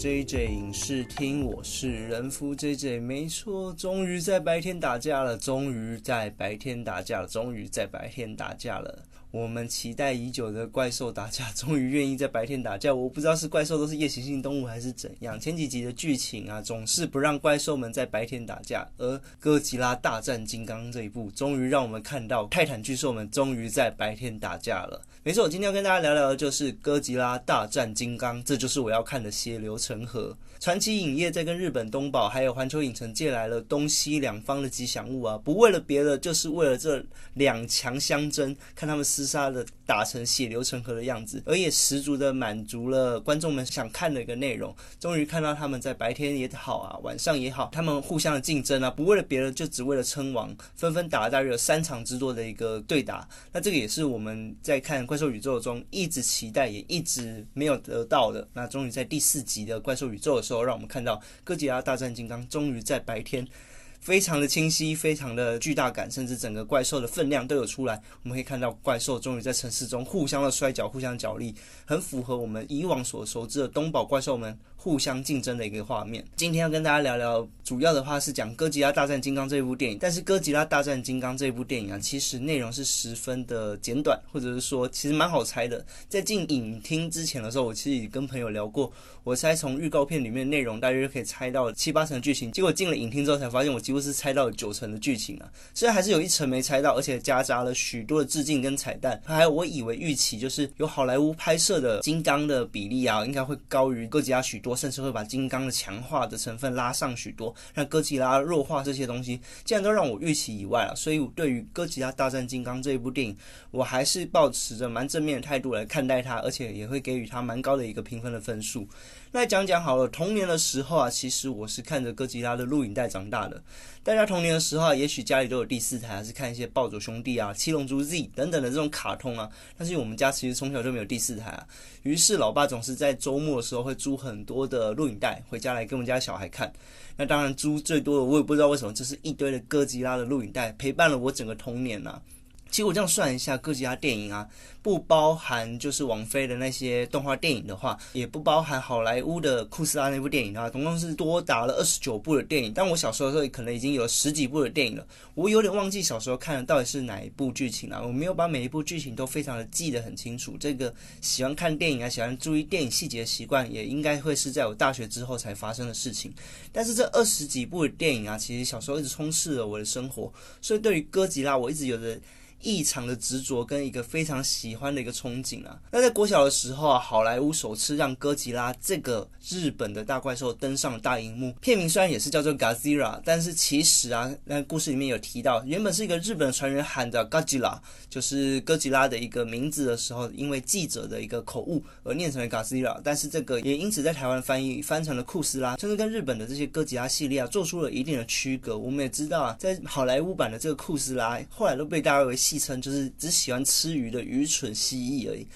JJ 影视厅，我是人夫 JJ。没错，终于在白天打架了，终于在白天打架了，终于在白天打架了。我们期待已久的怪兽打架，终于愿意在白天打架。我不知道是怪兽都是夜行性动物还是怎样。前几集的剧情啊，总是不让怪兽们在白天打架，而哥吉拉大战金刚这一部，终于让我们看到泰坦巨兽们终于在白天打架了。没错，我今天要跟大家聊聊的就是哥吉拉大战金刚，这就是我要看的血流成河。传奇影业在跟日本东宝还有环球影城借来了东西两方的吉祥物啊，不为了别的，就是为了这两强相争，看他们厮杀的打成血流成河的样子，而也十足的满足了观众们想看的一个内容。终于看到他们在白天也好啊，晚上也好，他们互相的竞争啊，不为了别人，就只为了称王，纷纷打了大约有三场之多的一个对打。那这个也是我们在看怪兽宇宙中一直期待也一直没有得到的。那终于在第四集的怪兽宇宙的时候，让我们看到哥吉拉大战金刚，终于在白天。非常的清晰，非常的巨大感，甚至整个怪兽的分量都有出来。我们可以看到怪兽终于在城市中互相的摔跤，互相角力，很符合我们以往所熟知的东宝怪兽们互相竞争的一个画面。今天要跟大家聊聊，主要的话是讲《哥吉拉大战金刚》这部电影。但是《哥吉拉大战金刚》这部电影啊，其实内容是十分的简短，或者是说其实蛮好猜的。在进影厅之前的时候，我其实也跟朋友聊过，我猜从预告片里面内容大约可以猜到七八成剧情。结果进了影厅之后才发现，我。几乎是猜到了九成的剧情啊，虽然还是有一层没猜到，而且夹杂了许多的致敬跟彩蛋。还有我以为预期就是有好莱坞拍摄的金刚的比例啊，应该会高于哥吉拉许多，甚至会把金刚的强化的成分拉上许多，让哥吉拉弱化这些东西，竟然都让我预期以外了。所以对于哥吉拉大战金刚这一部电影，我还是保持着蛮正面的态度来看待它，而且也会给予它蛮高的一个评分的分数。那讲讲好了，童年的时候啊，其实我是看着哥吉拉的录影带长大的。大家童年的时候啊，也许家里都有第四台，还是看一些暴走兄弟啊、七龙珠 Z 等等的这种卡通啊。但是我们家其实从小就没有第四台啊。于是老爸总是在周末的时候会租很多的录影带回家来给我们家小孩看。那当然租最多的，我也不知道为什么，就是一堆的哥吉拉的录影带陪伴了我整个童年呐。其实我这样算一下，哥吉拉电影啊，不包含就是王菲的那些动画电影的话，也不包含好莱坞的库斯拉那部电影啊，总共是多达了二十九部的电影。但我小时候的时候，可能已经有十几部的电影了，我有点忘记小时候看的到底是哪一部剧情了。我没有把每一部剧情都非常的记得很清楚。这个喜欢看电影啊，喜欢注意电影细节的习惯，也应该会是在我大学之后才发生的事情。但是这二十几部的电影啊，其实小时候一直充斥了我的生活，所以对于哥吉拉，我一直有着。异常的执着跟一个非常喜欢的一个憧憬啊！那在国小的时候啊，好莱坞首次让哥吉拉这个日本的大怪兽登上了大荧幕。片名虽然也是叫做 Godzilla，但是其实啊，那故事里面有提到，原本是一个日本的船员喊的 Godzilla，就是哥吉拉的一个名字的时候，因为记者的一个口误而念成了 Godzilla。但是这个也因此在台湾翻译翻成了库斯拉，甚至跟日本的这些哥吉拉系列啊做出了一定的区隔。我们也知道啊，在好莱坞版的这个库斯拉，后来都被大家为。戏称就是只喜欢吃鱼的愚蠢蜥蜴而已。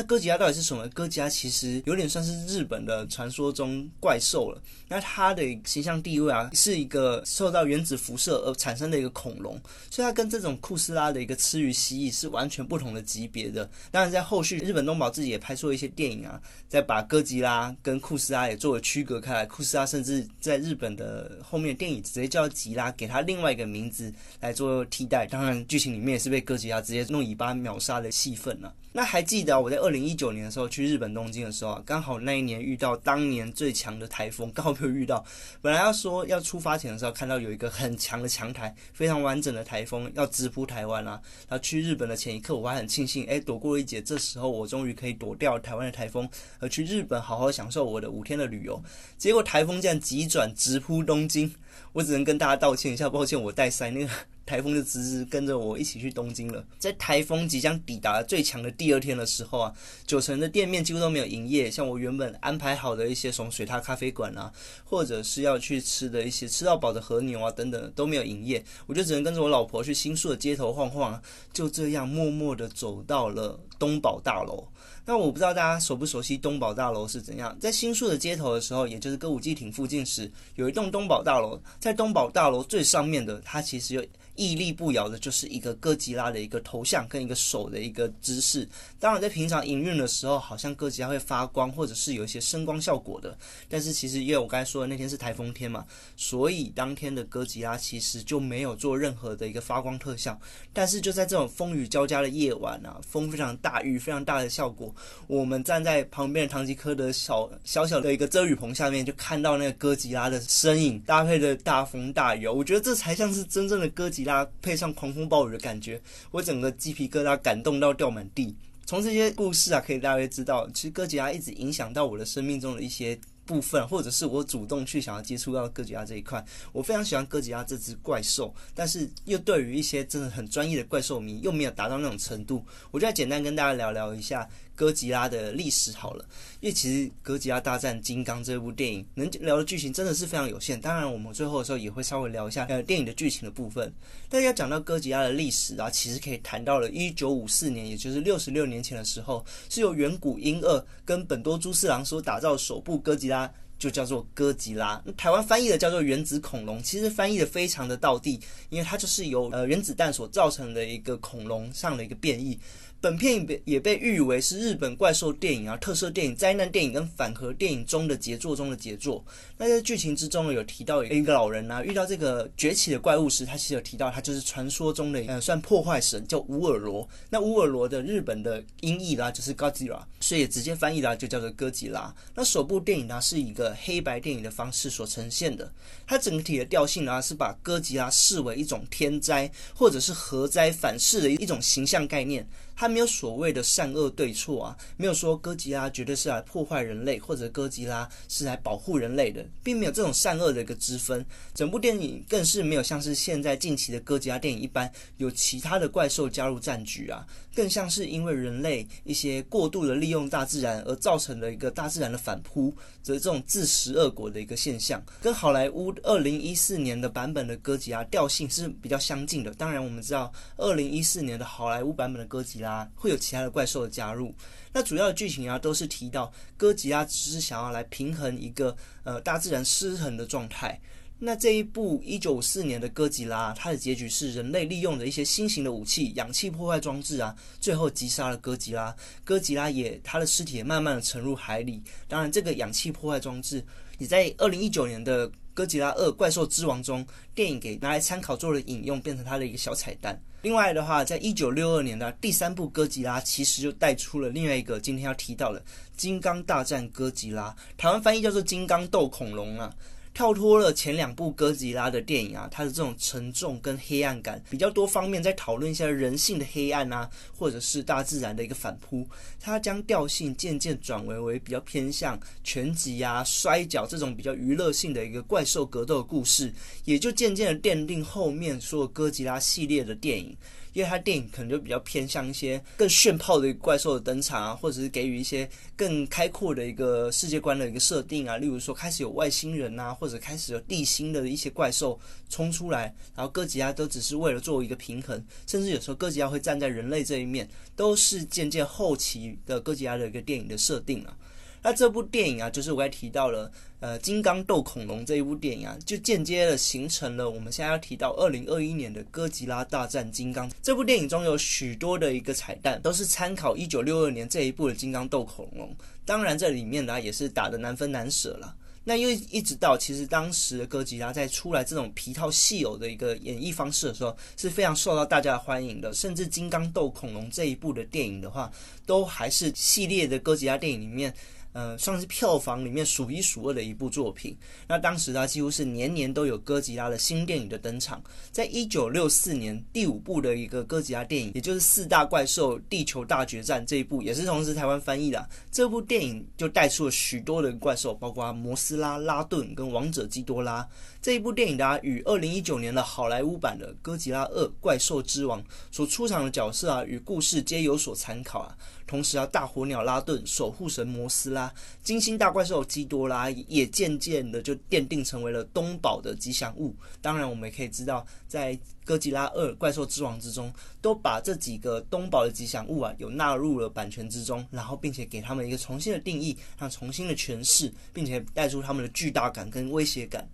那哥吉拉到底是什么？哥吉拉其实有点算是日本的传说中怪兽了。那它的形象地位啊，是一个受到原子辐射而产生的一个恐龙，所以它跟这种库斯拉的一个吃鱼蜥蜴是完全不同的级别的。当然，在后续日本东宝自己也拍出了一些电影啊，在把哥吉拉跟库斯拉也作为区隔开来。库斯拉甚至在日本的后面电影直接叫吉拉，给它另外一个名字来做替代。当然，剧情里面也是被哥吉拉直接弄尾巴秒杀的戏份了。那还记得我在二零一九年的时候去日本东京的时候啊，刚好那一年遇到当年最强的台风，刚好没有遇到。本来要说要出发前的时候看到有一个很强的强台，非常完整的台风要直扑台湾啦。然后去日本的前一刻，我还很庆幸，哎，躲过了一劫。这时候我终于可以躲掉台湾的台风，而去日本好好享受我的五天的旅游。结果台风这样急转直扑东京，我只能跟大家道歉一下，抱歉我带塞那个。台风就直直跟着我一起去东京了。在台风即将抵达最强的第二天的时候啊，九成的店面几乎都没有营业。像我原本安排好的一些什么水獭咖啡馆啊，或者是要去吃的一些吃到饱的和牛啊等等都没有营业。我就只能跟着我老婆去新宿的街头晃晃，就这样默默的走到了东宝大楼。那我不知道大家熟不熟悉东宝大楼是怎样，在新宿的街头的时候，也就是歌舞伎町附近时，有一栋东宝大楼，在东宝大楼最上面的，它其实有。屹立不摇的，就是一个哥吉拉的一个头像跟一个手的一个姿势。当然，在平常营运的时候，好像哥吉拉会发光，或者是有一些声光效果的。但是，其实因为我刚才说的那天是台风天嘛，所以当天的哥吉拉其实就没有做任何的一个发光特效。但是，就在这种风雨交加的夜晚啊，风非常大，雨非常大的效果，我们站在旁边的唐吉诃德小小小的一个遮雨棚下面，就看到那个哥吉拉的身影，搭配的大风大雨。我觉得这才像是真正的哥吉拉。配上狂风暴雨的感觉，我整个鸡皮疙瘩感动到掉满地。从这些故事啊，可以大约知道，其实哥吉拉一直影响到我的生命中的一些部分，或者是我主动去想要接触到哥吉拉这一块。我非常喜欢哥吉拉这只怪兽，但是又对于一些真的很专业的怪兽迷，又没有达到那种程度。我就要简单跟大家聊聊一下。哥吉拉的历史好了，因为其实《哥吉拉大战金刚》这部电影能聊的剧情真的是非常有限。当然，我们最后的时候也会稍微聊一下呃电影的剧情的部分。大家讲到哥吉拉的历史啊，其实可以谈到了一九五四年，也就是六十六年前的时候，是由远古英二跟本多猪四郎所打造首部哥吉拉，就叫做哥吉拉。台湾翻译的叫做原子恐龙，其实翻译的非常的道地，因为它就是由呃原子弹所造成的一个恐龙上的一个变异。本片也被也被誉为是日本怪兽电影啊、特色电影、灾难电影跟反核电影中的杰作中的杰作。那在剧情之中有提到一个老人啊，遇到这个崛起的怪物时，他其实有提到他就是传说中的呃算破坏神，叫乌尔罗。那乌尔罗的日本的音译啦就是 Godzilla，所以直接翻译啦就叫做哥吉拉。那首部电影呢是一个黑白电影的方式所呈现的，它整体的调性呢是把哥吉拉视为一种天灾或者是核灾反噬的一种形象概念。它没有所谓的善恶对错啊，没有说哥吉拉绝对是来破坏人类，或者哥吉拉是来保护人类的，并没有这种善恶的一个之分。整部电影更是没有像是现在近期的哥吉拉电影一般，有其他的怪兽加入战局啊，更像是因为人类一些过度的利用大自然而造成的一个大自然的反扑，则这种自食恶果的一个现象，跟好莱坞二零一四年的版本的哥吉拉调性是比较相近的。当然，我们知道二零一四年的好莱坞版本的哥吉拉。啊，会有其他的怪兽的加入。那主要的剧情啊，都是提到哥吉拉只是想要来平衡一个呃大自然失衡的状态。那这一部一九五四年的哥吉拉，它的结局是人类利用的一些新型的武器——氧气破坏装置啊，最后击杀了哥吉拉。哥吉拉也，他的尸体也慢慢的沉入海里。当然，这个氧气破坏装置也在二零一九年的《哥吉拉二：怪兽之王》中，电影给拿来参考做了引用，变成它的一个小彩蛋。另外的话，在一九六二年的第三部哥吉拉，其实就带出了另外一个今天要提到的《金刚大战哥吉拉》，台湾翻译叫做《金刚斗恐龙》啊。跳脱了前两部哥吉拉的电影啊，它的这种沉重跟黑暗感比较多方面，在讨论一下人性的黑暗啊，或者是大自然的一个反扑。它将调性渐渐转为为比较偏向拳击啊、摔跤这种比较娱乐性的一个怪兽格斗的故事，也就渐渐的奠定后面所有哥吉拉系列的电影。因为它电影可能就比较偏向一些更炫炮的怪兽的登场啊，或者是给予一些更开阔的一个世界观的一个设定啊，例如说开始有外星人啊，或者开始有地心的一些怪兽冲出来，然后哥吉拉都只是为了做一个平衡，甚至有时候哥吉拉会站在人类这一面，都是渐渐后期的哥吉拉的一个电影的设定了。那这部电影啊，就是我刚才提到了，呃，《金刚斗恐龙》这一部电影啊，就间接的形成了我们现在要提到二零二一年的《哥吉拉大战金刚》这部电影中有许多的一个彩蛋，都是参考一九六二年这一部的《金刚斗恐龙》。当然，这里面呢也是打的难分难舍了。那因为一直到其实当时的哥吉拉在出来这种皮套戏偶的一个演绎方式的时候，是非常受到大家的欢迎的。甚至《金刚斗恐龙》这一部的电影的话，都还是系列的哥吉拉电影里面。呃，算是票房里面数一数二的一部作品。那当时它几乎是年年都有哥吉拉的新电影的登场。在一九六四年，第五部的一个哥吉拉电影，也就是四大怪兽地球大决战这一部，也是同时台湾翻译的。这部电影就带出了许多的怪兽，包括摩斯拉、拉顿跟王者基多拉。这一部电影呢，与二零一九年的好莱坞版的《哥吉拉二：怪兽之王》所出场的角色啊，与故事皆有所参考啊。同时啊，大火鸟拉顿、守护神摩斯拉。金星大怪兽基多拉也渐渐的就奠定成为了东宝的吉祥物。当然，我们也可以知道，在哥吉拉二怪兽之王之中，都把这几个东宝的吉祥物啊，有纳入了版权之中，然后并且给他们一个重新的定义，让重新的诠释，并且带出他们的巨大感跟威胁感。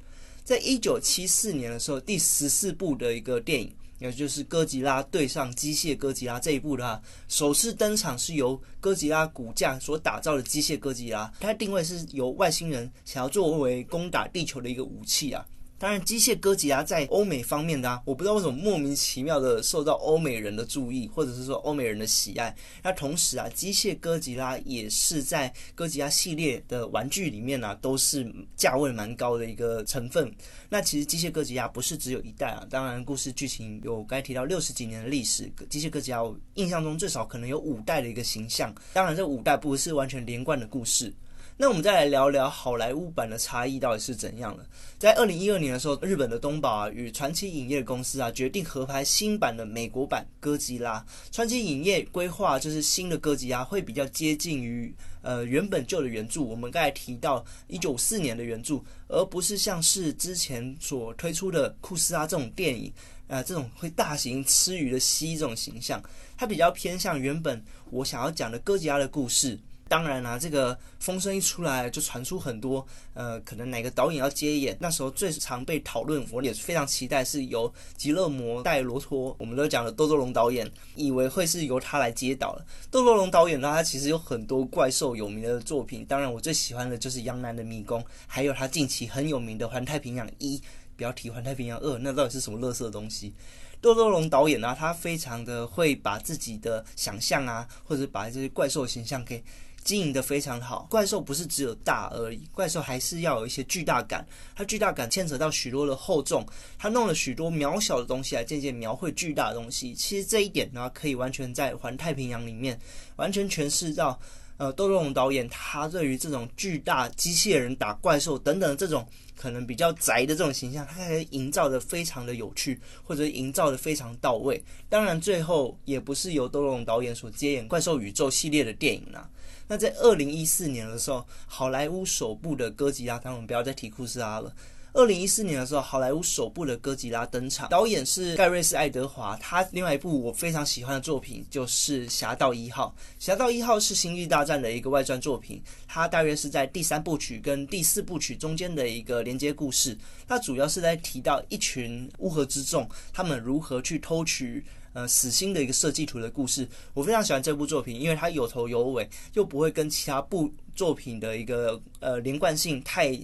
在一九七四年的时候，第十四部的一个电影。也就是哥吉拉对上机械哥吉拉这一部的话，首次登场是由哥吉拉骨架所打造的机械哥吉拉，它的定位是由外星人想要作为攻打地球的一个武器啊。当然，机械哥吉拉在欧美方面的啊，我不知道为什么莫名其妙的受到欧美人的注意，或者是说欧美人的喜爱。那同时啊，机械哥吉拉也是在哥吉拉系列的玩具里面呢，都是价位蛮高的一个成分。那其实机械哥吉拉不是只有一代啊，当然故事剧情有该提到六十几年的历史。机械哥吉拉印象中最少可能有五代的一个形象，当然这五代不是完全连贯的故事。那我们再来聊聊好莱坞版的差异到底是怎样的。在二零一二年的时候，日本的东宝啊与传奇影业公司啊决定合拍新版的美国版哥吉拉。传奇影业规划就是新的哥吉拉会比较接近于呃原本旧的原著，我们刚才提到一九四年的原著，而不是像是之前所推出的库斯拉这种电影，呃这种会大型吃鱼的蜥这种形象，它比较偏向原本我想要讲的哥吉拉的故事。当然啦，这个风声一出来，就传出很多，呃，可能哪个导演要接演。那时候最常被讨论，我也是非常期待，是由吉勒摩戴罗托，我们都讲了多多龙导演，以为会是由他来接导了。多多龙导演呢，他其实有很多怪兽有名的作品，当然我最喜欢的就是《杨楠的迷宫》，还有他近期很有名的《环太平洋一》，不要提《环太平洋二》，那到底是什么乐色东西？多多龙导演呢，他非常的会把自己的想象啊，或者把这些怪兽形象给。经营的非常好，怪兽不是只有大而已，怪兽还是要有一些巨大感。它巨大感牵扯到许多的厚重，它弄了许多渺小的东西来渐渐描绘巨大的东西。其实这一点呢，可以完全在《环太平洋》里面完全诠释到，呃，窦龙导演他对于这种巨大机械人打怪兽等等这种可能比较宅的这种形象，他可以营造的非常的有趣，或者营造的非常到位。当然，最后也不是由窦龙导演所接演怪兽宇宙系列的电影啊。那在二零一四年的时候，好莱坞首部的哥吉拉，当然我们不要再提库斯拉了。二零一四年的时候，好莱坞首部的哥吉拉登场，导演是盖瑞斯·爱德华。他另外一部我非常喜欢的作品就是《侠盗一号》。《侠盗一号》是《星际大战》的一个外传作品，它大约是在第三部曲跟第四部曲中间的一个连接故事。它主要是在提到一群乌合之众，他们如何去偷取。呃，死心的一个设计图的故事，我非常喜欢这部作品，因为它有头有尾，又不会跟其他部作品的一个呃连贯性太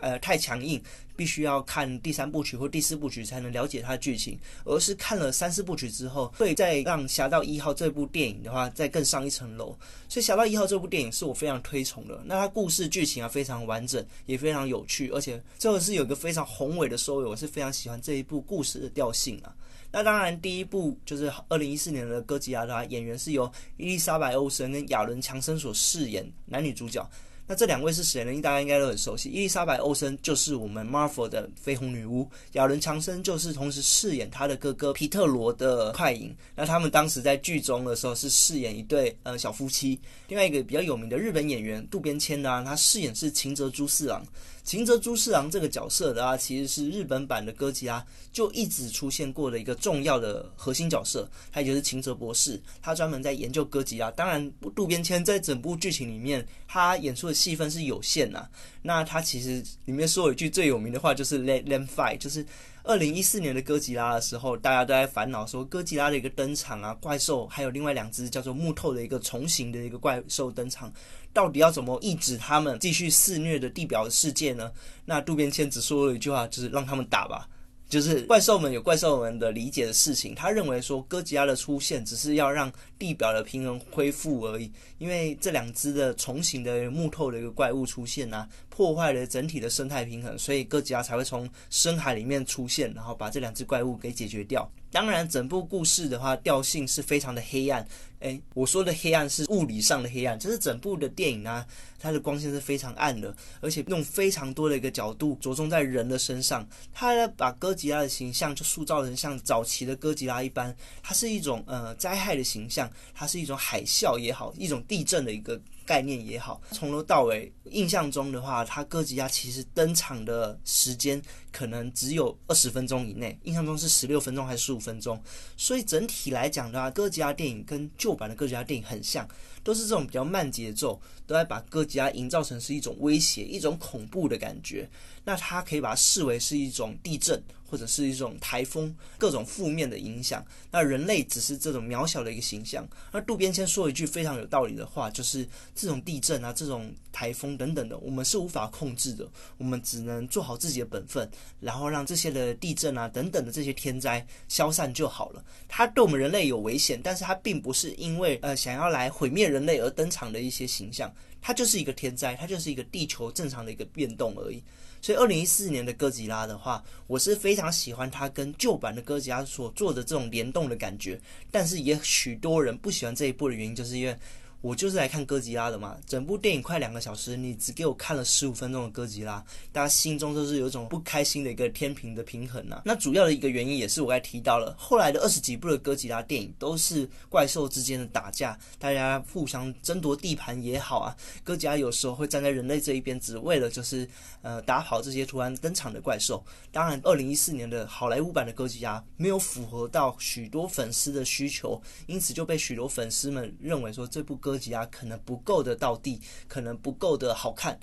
呃太强硬，必须要看第三部曲或第四部曲才能了解它的剧情，而是看了三四部曲之后，会再让《侠盗一号》这部电影的话再更上一层楼。所以《侠盗一号》这部电影是我非常推崇的。那它故事剧情啊非常完整，也非常有趣，而且最后是有一个非常宏伟的收尾，我是非常喜欢这一部故事的调性啊。那当然，第一部就是二零一四年的哥吉拉的话，演员是由伊丽莎白·欧森跟亚伦·强森所饰演男女主角。那这两位是谁呢？大家应该都很熟悉。伊丽莎白·欧森就是我们 Marvel 的绯红女巫，亚伦·强森就是同时饰演他的哥哥皮特罗的快银。那他们当时在剧中的时候是饰演一对呃小夫妻。另外一个比较有名的日本演员渡边谦呢，他饰演是秦泽朱四郎。秦泽朱四郎这个角色的啊，其实是日本版的歌吉拉就一直出现过的一个重要的核心角色，他也就是秦泽博士，他专门在研究歌吉拉。当然，渡边谦在整部剧情里面，他演出的戏份是有限的。那他其实里面说了一句最有名的话，就是 “Let them fight”，就是。二零一四年的哥吉拉的时候，大家都在烦恼说哥吉拉的一个登场啊，怪兽还有另外两只叫做木头的一个重型的一个怪兽登场，到底要怎么抑制他们继续肆虐的地表的世界呢？那渡边谦只说了一句话，就是让他们打吧。就是怪兽们有怪兽们的理解的事情，他认为说哥吉拉的出现只是要让地表的平衡恢复而已，因为这两只的重型的木头的一个怪物出现啊，破坏了整体的生态平衡，所以哥吉拉才会从深海里面出现，然后把这两只怪物给解决掉。当然，整部故事的话，调性是非常的黑暗。诶，我说的黑暗是物理上的黑暗，就是整部的电影啊，它的光线是非常暗的，而且用非常多的一个角度着重在人的身上。它把哥吉拉的形象就塑造成像早期的哥吉拉一般，它是一种呃灾害的形象，它是一种海啸也好，一种地震的一个。概念也好，从头到尾印象中的话，它哥吉拉其实登场的时间可能只有二十分钟以内，印象中是十六分钟还是十五分钟。所以整体来讲的话，哥吉拉电影跟旧版的哥吉拉电影很像，都是这种比较慢节奏，都在把哥吉拉营造成是一种威胁、一种恐怖的感觉。那它可以把它视为是一种地震。或者是一种台风，各种负面的影响。那人类只是这种渺小的一个形象。那渡边谦说一句非常有道理的话，就是这种地震啊、这种台风等等的，我们是无法控制的。我们只能做好自己的本分，然后让这些的地震啊等等的这些天灾消散就好了。它对我们人类有危险，但是它并不是因为呃想要来毁灭人人类而登场的一些形象。它就是一个天灾，它就是一个地球正常的一个变动而已。所以，二零一四年的哥吉拉的话，我是非常喜欢它跟旧版的哥吉拉所做的这种联动的感觉。但是，也许多人不喜欢这一部的原因，就是因为。我就是来看哥吉拉的嘛，整部电影快两个小时，你只给我看了十五分钟的哥吉拉，大家心中都是有一种不开心的一个天平的平衡呐。那主要的一个原因也是我刚才提到了，后来的二十几部的哥吉拉电影都是怪兽之间的打架，大家互相争夺地盘也好啊。哥吉拉有时候会站在人类这一边，只为了就是呃打跑这些突然登场的怪兽。当然，二零一四年的好莱坞版的哥吉拉没有符合到许多粉丝的需求，因此就被许多粉丝们认为说这部歌。哥吉拉可能不够的到地，可能不够的好看。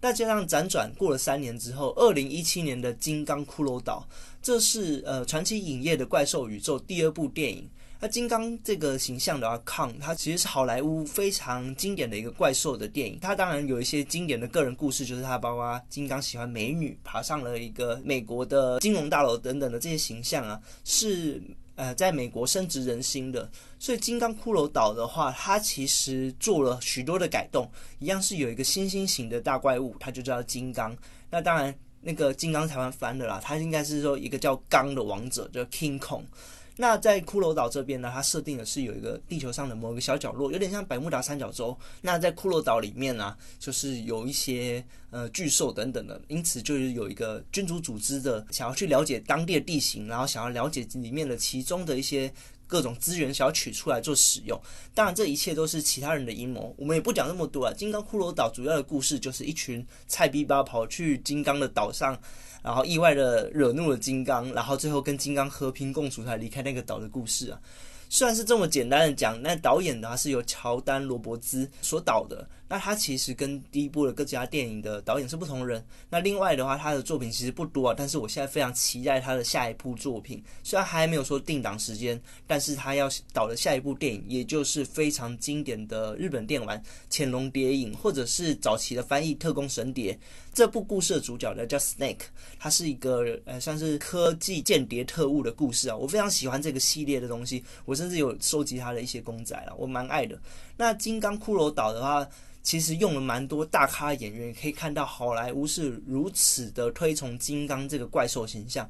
那加上辗转过了三年之后，二零一七年的《金刚骷髅岛》，这是呃传奇影业的怪兽宇宙第二部电影。那金刚这个形象的话，康它其实是好莱坞非常经典的一个怪兽的电影。它当然有一些经典的个人故事，就是它包括金刚喜欢美女，爬上了一个美国的金融大楼等等的这些形象啊，是。呃，在美国深植人心的，所以《金刚骷髅岛》的话，它其实做了许多的改动，一样是有一个新星型的大怪物，它就叫金刚。那当然，那个金刚台湾翻的啦，它应该是说一个叫刚的王者，叫 King Kong。那在骷髅岛这边呢，它设定的是有一个地球上的某一个小角落，有点像百慕达三角洲。那在骷髅岛里面呢，就是有一些呃巨兽等等的，因此就是有一个君主组织的想要去了解当地的地形，然后想要了解里面的其中的一些各种资源，想要取出来做使用。当然，这一切都是其他人的阴谋，我们也不讲那么多啊。金刚骷髅岛主要的故事就是一群菜逼吧跑去金刚的岛上。然后意外的惹怒了金刚，然后最后跟金刚和平共处才离开那个岛的故事啊。虽然是这么简单的讲，那导演呢是由乔丹·罗伯兹所导的。那他其实跟第一部的各家电影的导演是不同人。那另外的话，他的作品其实不多啊。但是我现在非常期待他的下一部作品，虽然还没有说定档时间，但是他要导的下一部电影，也就是非常经典的日本电玩《潜龙谍影》，或者是早期的翻译《特工神谍》。这部故事的主角呢叫 Snake，他是一个呃算是科技间谍特务的故事啊。我非常喜欢这个系列的东西，我甚至有收集他的一些公仔啊，我蛮爱的。那《金刚骷髅岛》的话，其实用了蛮多大咖演员，可以看到好莱坞是如此的推崇金刚这个怪兽形象。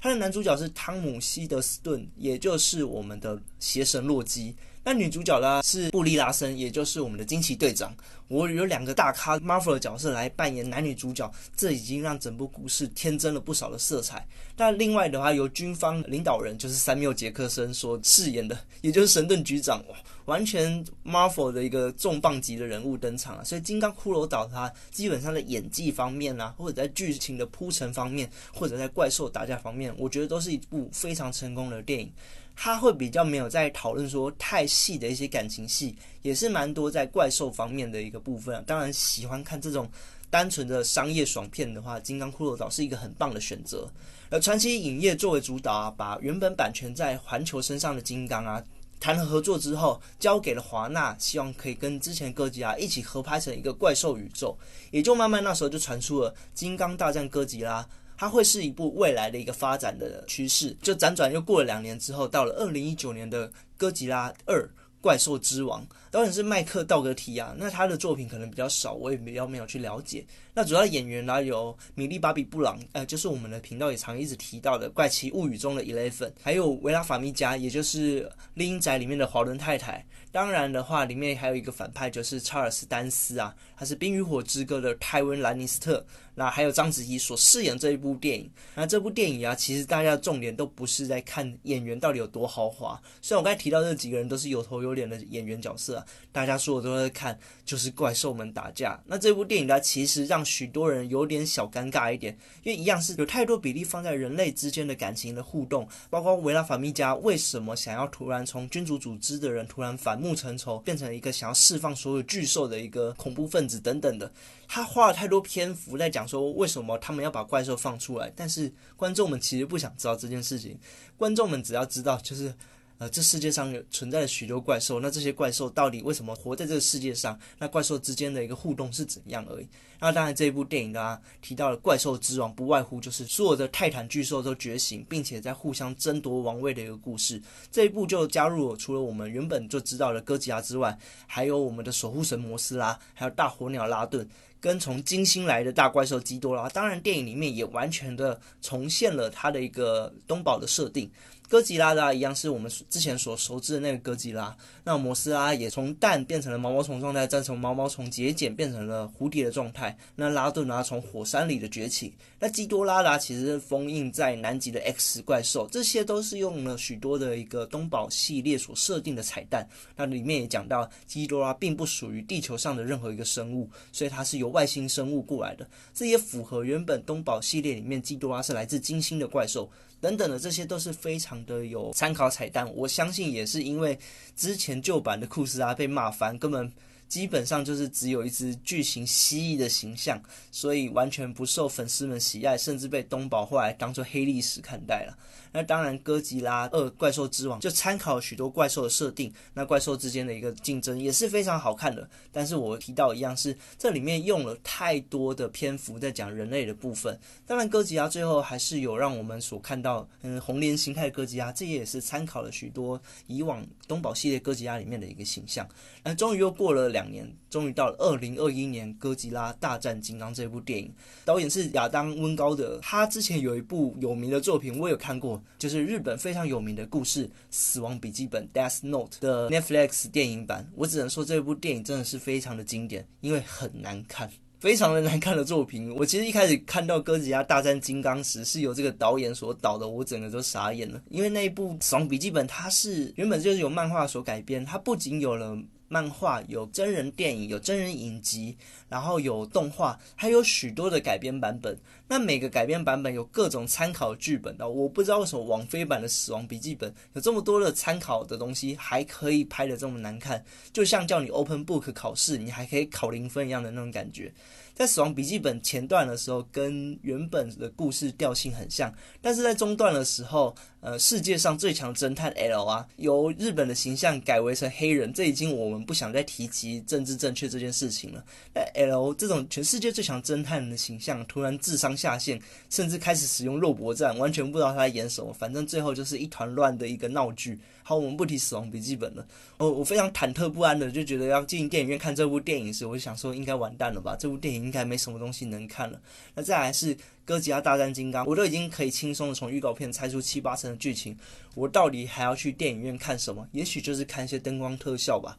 他的男主角是汤姆希德斯顿，也就是我们的邪神洛基。那女主角呢是布利拉森，也就是我们的惊奇队长。我有两个大咖 Marvel 的角色来扮演男女主角，这已经让整部故事添增了不少的色彩。但另外的话，由军方领导人就是三缪杰克森所饰演的，也就是神盾局长，完全 Marvel 的一个重磅级的人物登场了。所以《金刚骷髅岛》它基本上的演技方面啊，或者在剧情的铺陈方面，或者在怪兽打架方面，我觉得都是一部非常成功的电影。他会比较没有在讨论说太细的一些感情戏，也是蛮多在怪兽方面的一个部分。当然，喜欢看这种单纯的商业爽片的话，《金刚骷髅岛》是一个很棒的选择。而传奇影业作为主导啊，把原本版权在环球身上的金刚啊，谈了合作之后，交给了华纳，希望可以跟之前哥吉拉一起合拍成一个怪兽宇宙，也就慢慢那时候就传出了《金刚大战哥吉拉》。它会是一部未来的一个发展的趋势。就辗转又过了两年之后，到了二零一九年的《哥吉拉二：怪兽之王》，导演是麦克道格提亚。那他的作品可能比较少，我也比较没有去了解。那主要演员呢有米莉·巴比·布朗，呃，就是我们的频道也常一直提到的《怪奇物语》中的 Eleven，还有维拉·法米加，也就是《丽英宅》里面的华伦太太。当然的话，里面还有一个反派就是查尔斯·丹斯啊，他是《冰与火之歌》的泰温·兰尼斯特。那还有章子怡所饰演这一部电影。那这部电影啊，其实大家的重点都不是在看演员到底有多豪华。虽然我刚才提到这几个人都是有头有脸。的演员角色啊，大家说的都在看，就是怪兽们打架。那这部电影呢，其实让许多人有点小尴尬一点，因为一样是有太多比例放在人类之间的感情的互动，包括维拉法密加为什么想要突然从君主组织的人突然反木成仇，变成一个想要释放所有巨兽的一个恐怖分子等等的，他花了太多篇幅在讲说为什么他们要把怪兽放出来，但是观众们其实不想知道这件事情，观众们只要知道就是。呃，这世界上有存在了许多怪兽，那这些怪兽到底为什么活在这个世界上？那怪兽之间的一个互动是怎样而已？那当然，这一部电影呢提到了怪兽之王，不外乎就是所有的泰坦巨兽都觉醒，并且在互相争夺王位的一个故事。这一部就加入了除了我们原本就知道的哥吉拉之外，还有我们的守护神摩斯拉，还有大火鸟拉顿，跟从金星来的大怪兽基多拉。当然，电影里面也完全的重现了它的一个东宝的设定。哥吉拉的一样是我们之前所熟知的那个哥吉拉，那摩斯拉也从蛋变成了毛毛虫状态，再从毛毛虫节俭变成了蝴蝶的状态。那拉顿啊从火山里的崛起，那基多拉拉其实是封印在南极的 X 怪兽，这些都是用了许多的一个东宝系列所设定的彩蛋。那里面也讲到基多拉并不属于地球上的任何一个生物，所以它是由外星生物过来的，这也符合原本东宝系列里面基多拉是来自金星的怪兽。等等的这些都是非常的有参考彩蛋，我相信也是因为之前旧版的库斯拉被骂翻，根本基本上就是只有一只巨型蜥蜴的形象，所以完全不受粉丝们喜爱，甚至被东宝后来当做黑历史看待了。那当然，哥吉拉二怪兽之王就参考了许多怪兽的设定，那怪兽之间的一个竞争也是非常好看的。但是我提到一样是，这里面用了太多的篇幅在讲人类的部分。当然，哥吉拉最后还是有让我们所看到，嗯，红莲形态哥吉拉，这也是参考了许多以往东宝系列哥吉拉里面的一个形象。那终于又过了两年，终于到了二零二一年，《哥吉拉大战金刚》这部电影，导演是亚当温高德，他之前有一部有名的作品，我有看过。就是日本非常有名的故事《死亡笔记本》（Death Note） 的 Netflix 电影版，我只能说这部电影真的是非常的经典，因为很难看，非常的难看的作品。我其实一开始看到《哥吉拉大战金刚》时是由这个导演所导的，我整个都傻眼了，因为那一部《死亡笔记本》它是原本就是由漫画所改编，它不仅有了。漫画有真人电影，有真人影集，然后有动画，还有许多的改编版本。那每个改编版本有各种参考剧本的，我不知道为什么网飞版的《死亡笔记本》有这么多的参考的东西，还可以拍的这么难看，就像叫你 open book 考试，你还可以考零分一样的那种感觉。在《死亡笔记本》前段的时候，跟原本的故事调性很像，但是在中段的时候，呃，世界上最强侦探 L 啊，由日本的形象改为成黑人，这已经我们不想再提及政治正确这件事情了。那 L 这种全世界最强侦探的形象，突然智商下线，甚至开始使用肉搏战，完全不知道他在演什么，反正最后就是一团乱的一个闹剧。好，我们不提《死亡笔记本》了。哦，我非常忐忑不安的，就觉得要进电影院看这部电影时，我就想说，应该完蛋了吧？这部电影应该没什么东西能看了。那再来是《哥吉拉大战金刚》，我都已经可以轻松的从预告片猜出七八成的剧情，我到底还要去电影院看什么？也许就是看一些灯光特效吧。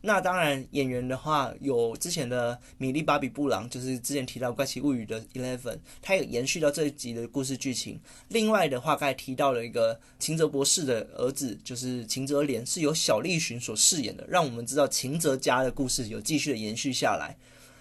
那当然，演员的话有之前的米莉·巴比·布朗，就是之前提到《怪奇物语》的 Eleven，他有延续到这一集的故事剧情。另外的话，刚才提到了一个秦泽博士的儿子，就是秦泽廉，是由小栗旬所饰演的，让我们知道秦泽家的故事有继续的延续下来。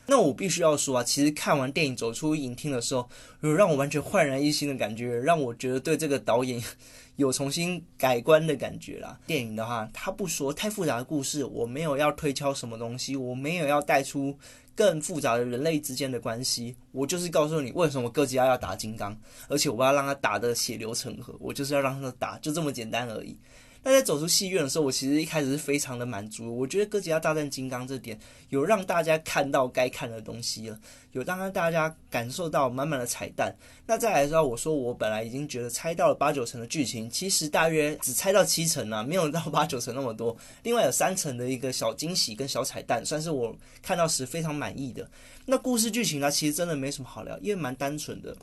那我必须要说啊，其实看完电影走出影厅的时候，有让我完全焕然一新的感觉，让我觉得对这个导演 有重新改观的感觉啦。电影的话，他不说太复杂的故事，我没有要推敲什么东西，我没有要带出更复杂的人类之间的关系，我就是告诉你为什么哥吉拉要打金刚，而且我要让他打的血流成河，我就是要让他打，就这么简单而已。那在走出戏院的时候，我其实一开始是非常的满足。我觉得《哥吉拉大战金刚》这点有让大家看到该看的东西了，有让大家感受到满满的彩蛋。那再来说，我说我本来已经觉得猜到了八九成的剧情，其实大约只猜到七成啊，没有到八九成那么多。另外有三成的一个小惊喜跟小彩蛋，算是我看到时非常满意的。那故事剧情呢，其实真的没什么好聊，因为蛮单纯的。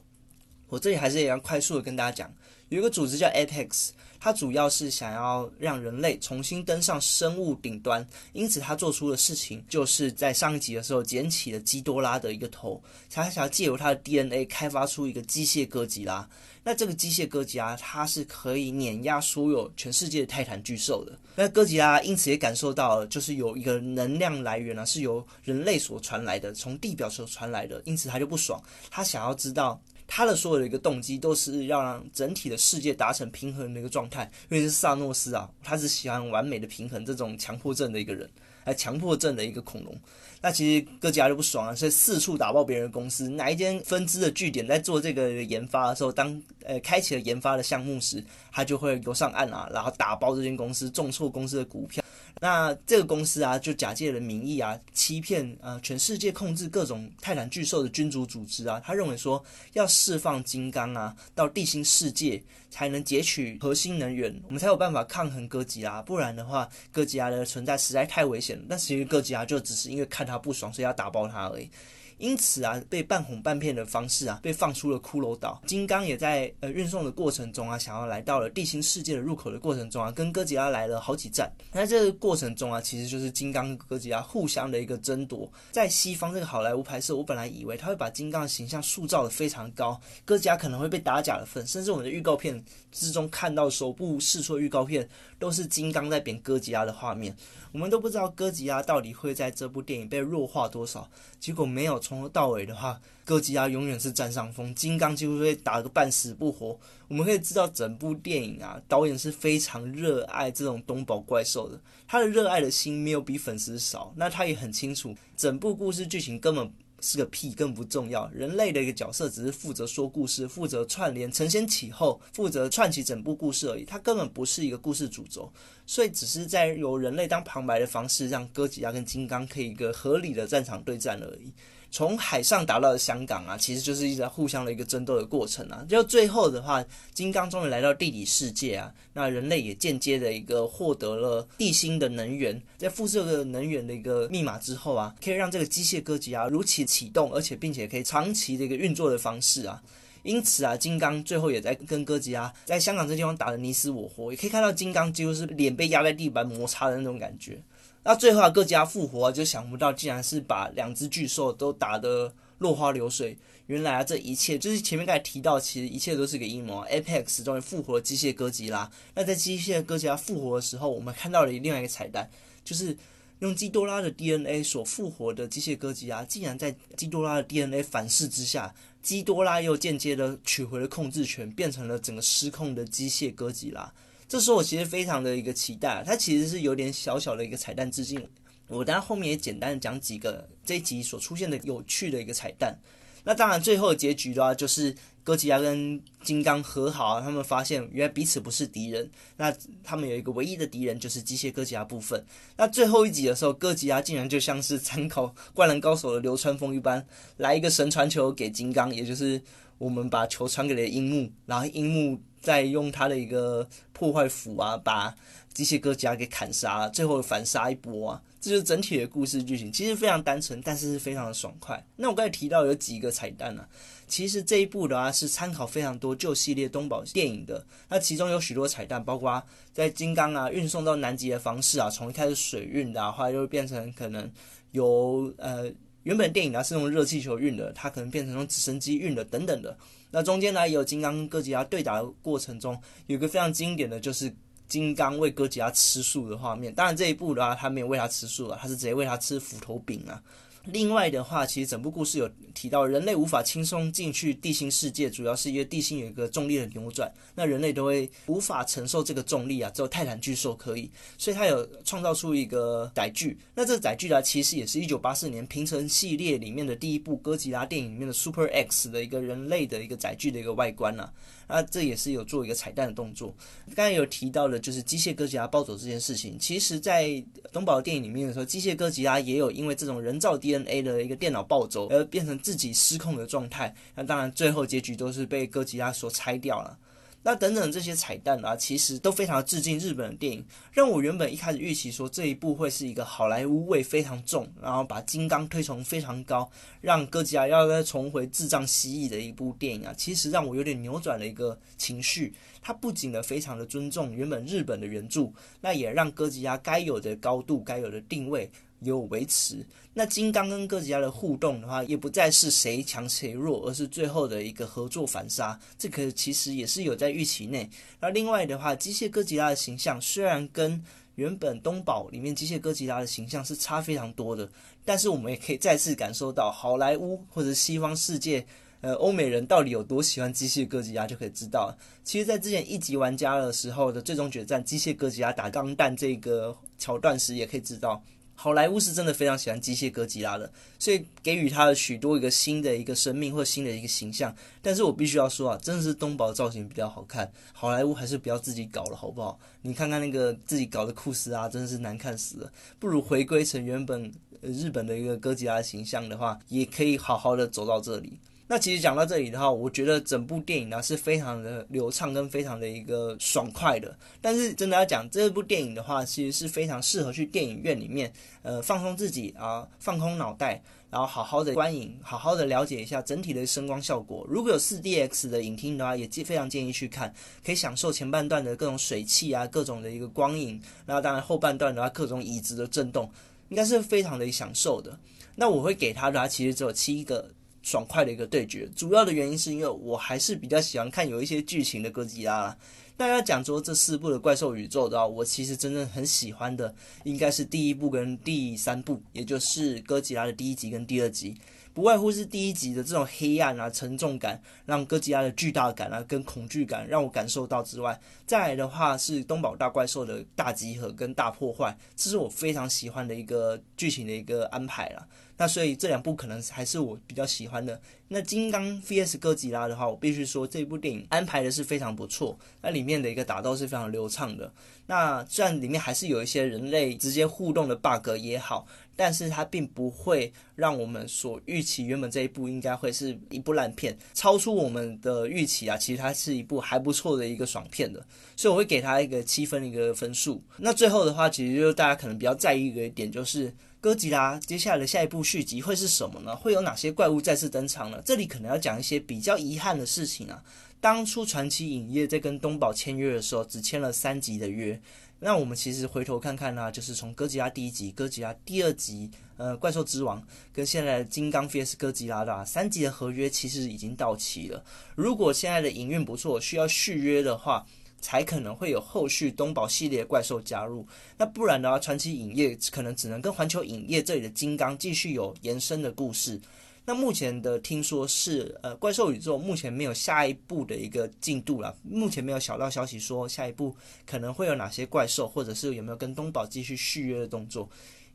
我这里还是也要快速的跟大家讲，有一个组织叫 Apex，它主要是想要让人类重新登上生物顶端，因此它做出的事情就是在上一集的时候捡起了基多拉的一个头，他想要借由它的 DNA 开发出一个机械哥吉拉。那这个机械哥吉拉，它是可以碾压所有全世界的泰坦巨兽的。那哥吉拉因此也感受到，就是有一个能量来源呢，是由人类所传来的，从地表所传来的，因此他就不爽，他想要知道他的所有的一个动机，都是要让整体的世界达成平衡的一个状态。因为是萨诺斯啊，他是喜欢完美的平衡这种强迫症的一个人。还强迫症的一个恐龙，那其实哥吉拉就不爽啊，所以四处打爆别人的公司。哪一间分支的据点在做这个研发的时候，当呃开启了研发的项目时，他就会游上岸啊，然后打包这间公司，重挫公司的股票。那这个公司啊，就假借了名义啊，欺骗呃全世界控制各种泰坦巨兽的君主组织啊。他认为说要释放金刚啊，到地心世界才能截取核心能源，我们才有办法抗衡哥吉拉。不然的话，哥吉拉的存在实在太危险了。但其实哥吉拉就只是因为看他不爽，所以要打爆他而已。因此啊，被半哄半骗的方式啊，被放出了骷髅岛。金刚也在呃运送的过程中啊，想要来到了地心世界的入口的过程中啊，跟哥吉拉来了好几战。那这个过程中啊，其实就是金刚哥吉拉互相的一个争夺。在西方这个好莱坞拍摄，我本来以为他会把金刚的形象塑造的非常高，哥吉拉可能会被打假的份，甚至我们的预告片之中看到首部试错预告片都是金刚在贬哥吉拉的画面。我们都不知道哥吉拉到底会在这部电影被弱化多少，结果没有，从头到尾的话，哥吉拉永远是占上风，金刚几乎被打个半死不活。我们可以知道，整部电影啊，导演是非常热爱这种东宝怪兽的，他的热爱的心没有比粉丝少。那他也很清楚，整部故事剧情根本。是个屁，更不重要。人类的一个角色只是负责说故事，负责串联承先启后，负责串起整部故事而已。它根本不是一个故事主轴，所以只是在由人类当旁白的方式，让哥吉拉跟金刚可以一个合理的战场对战而已。从海上打到香港啊，其实就是一直在互相的一个争斗的过程啊。就最后的话，金刚终于来到地底世界啊，那人类也间接的一个获得了地心的能源，在复设个能源的一个密码之后啊，可以让这个机械哥吉拉如期启动，而且并且可以长期的一个运作的方式啊。因此啊，金刚最后也在跟哥吉拉在香港这地方打得你死我活，也可以看到金刚几乎是脸被压在地板摩擦的那种感觉。那最后啊，哥吉拉复活，就想不到竟然是把两只巨兽都打得落花流水。原来啊，这一切就是前面刚才提到，其实一切都是个阴谋。Apex 终于复活了机械哥吉拉。那在机械哥吉拉复活的时候，我们看到了另外一个彩蛋，就是用基多拉的 DNA 所复活的机械哥吉拉，竟然在基多拉的 DNA 反噬之下，基多拉又间接的取回了控制权，变成了整个失控的机械哥吉拉。这时候我其实非常的一个期待，它其实是有点小小的一个彩蛋致敬。我等下后面也简单的讲几个这一集所出现的有趣的一个彩蛋。那当然最后的结局的话，就是哥吉拉跟金刚和好，他们发现原来彼此不是敌人。那他们有一个唯一的敌人就是机械哥吉拉部分。那最后一集的时候，哥吉拉竟然就像是参考《灌篮高手》的流川枫一般，来一个神传球给金刚，也就是我们把球传给了樱木，然后樱木。再用他的一个破坏斧啊，把机械哥吉拉给砍杀，最后反杀一波啊，这就是整体的故事剧情。其实非常单纯，但是是非常的爽快。那我刚才提到有几个彩蛋呢？其实这一部的话是参考非常多旧系列东宝电影的。那其中有许多彩蛋，包括在金刚啊运送到南极的方式啊，从一开始水运的，后来又变成可能由呃原本电影呢是用热气球运的，它可能变成用直升机运的等等的。那中间呢，也有金刚跟哥吉拉对打的过程中，有一个非常经典的就是金刚为哥吉拉吃素的画面。当然这一部的话，他没有喂他吃素啊，他是直接喂他吃斧头饼啊。另外的话，其实整部故事有提到，人类无法轻松进去地心世界，主要是因为地心有一个重力的扭转，那人类都会无法承受这个重力啊，只有泰坦巨兽可以，所以他有创造出一个载具。那这载具呢，其实也是一九八四年平成系列里面的第一部哥吉拉电影里面的 Super X 的一个人类的一个载具的一个外观啊。那这也是有做一个彩蛋的动作。刚才有提到的，就是机械哥吉拉暴走这件事情。其实，在东宝电影里面的时候，机械哥吉拉也有因为这种人造 DNA 的一个电脑暴走而变成自己失控的状态。那当然，最后结局都是被哥吉拉所拆掉了。那等等这些彩蛋啊，其实都非常致敬日本的电影，让我原本一开始预期说这一部会是一个好莱坞味非常重，然后把金刚推崇非常高，让哥吉拉要再重回智障蜥蜴的一部电影啊，其实让我有点扭转了一个情绪。它不仅呢非常的尊重原本日本的原著，那也让哥吉拉该有的高度、该有的定位。有维持，那金刚跟哥吉拉的互动的话，也不再是谁强谁弱，而是最后的一个合作反杀。这个其实也是有在预期内。那另外的话，机械哥吉拉的形象虽然跟原本东宝里面机械哥吉拉的形象是差非常多的，但是我们也可以再次感受到好莱坞或者西方世界，呃，欧美人到底有多喜欢机械哥吉拉，就可以知道。其实，在之前一级玩家的时候的最终决战，机械哥吉拉打钢弹这个桥段时，也可以知道。好莱坞是真的非常喜欢机械哥吉拉的，所以给予他了许多一个新的一个生命或新的一个形象。但是我必须要说啊，真的是东宝造型比较好看，好莱坞还是不要自己搞了，好不好？你看看那个自己搞的库斯啊，真的是难看死了。不如回归成原本日本的一个哥吉拉形象的话，也可以好好的走到这里。那其实讲到这里的话，我觉得整部电影呢是非常的流畅跟非常的一个爽快的。但是真的要讲这部电影的话，其实是非常适合去电影院里面，呃，放松自己啊，放空脑袋，然后好好的观影，好好的了解一下整体的声光效果。如果有四 DX 的影厅的话，也非常建议去看，可以享受前半段的各种水汽啊，各种的一个光影。那当然后半段的话，各种椅子的震动，应该是非常的享受的。那我会给他的，话，其实只有七个。爽快的一个对决，主要的原因是因为我还是比较喜欢看有一些剧情的哥吉拉。那要讲说这四部的怪兽宇宙的话，我其实真正很喜欢的应该是第一部跟第三部，也就是哥吉拉的第一集跟第二集。不外乎是第一集的这种黑暗啊、沉重感，让哥吉拉的巨大感啊跟恐惧感让我感受到之外，再来的话是东宝大怪兽的大集合跟大破坏，这是我非常喜欢的一个剧情的一个安排了。那所以这两部可能还是我比较喜欢的。那金刚 VS 哥吉拉的话，我必须说这部电影安排的是非常不错，那里面的一个打斗是非常流畅的。那虽然里面还是有一些人类直接互动的 bug 也好。但是它并不会让我们所预期原本这一部应该会是一部烂片，超出我们的预期啊！其实它是一部还不错的一个爽片的，所以我会给它一个七分的一个分数。那最后的话，其实就是大家可能比较在意的一点，就是哥吉拉接下来的下一部续集会是什么呢？会有哪些怪物再次登场呢？这里可能要讲一些比较遗憾的事情啊。当初传奇影业在跟东宝签约的时候，只签了三集的约。那我们其实回头看看呢，就是从哥吉拉第一集、哥吉拉第二集，呃，怪兽之王跟现在的金刚 vs 哥吉拉的三集的合约其实已经到期了。如果现在的营运不错，需要续约的话，才可能会有后续东宝系列怪兽加入。那不然的话，传奇影业可能只能跟环球影业这里的金刚继续有延伸的故事。那目前的听说是，呃，怪兽宇宙目前没有下一步的一个进度了。目前没有小道消息说下一步可能会有哪些怪兽，或者是有没有跟东宝继续续约的动作。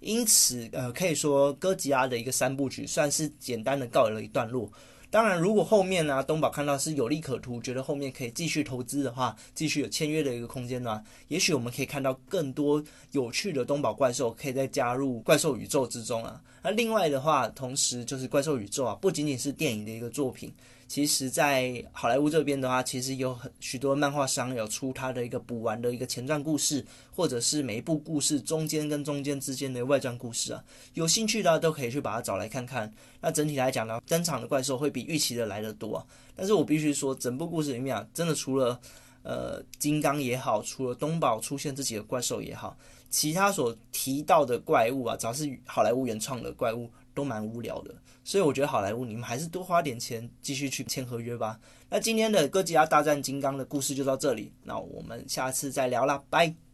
因此，呃，可以说哥吉拉的一个三部曲算是简单的告了一段落。当然，如果后面呢，东宝看到是有利可图，觉得后面可以继续投资的话，继续有签约的一个空间呢，也许我们可以看到更多有趣的东宝怪兽，可以再加入怪兽宇宙之中啊。那另外的话，同时就是怪兽宇宙啊，不仅仅是电影的一个作品。其实，在好莱坞这边的话，其实有很许多漫画商有出他的一个补完的一个前传故事，或者是每一部故事中间跟中间之间的外传故事啊。有兴趣的都可以去把它找来看看。那整体来讲呢，登场的怪兽会比预期的来的多。但是我必须说，整部故事里面啊，真的除了呃金刚也好，除了东宝出现自己的怪兽也好，其他所提到的怪物啊，只要是好莱坞原创的怪物。都蛮无聊的，所以我觉得好莱坞你们还是多花点钱继续去签合约吧。那今天的哥吉拉大战金刚的故事就到这里，那我们下次再聊啦，拜。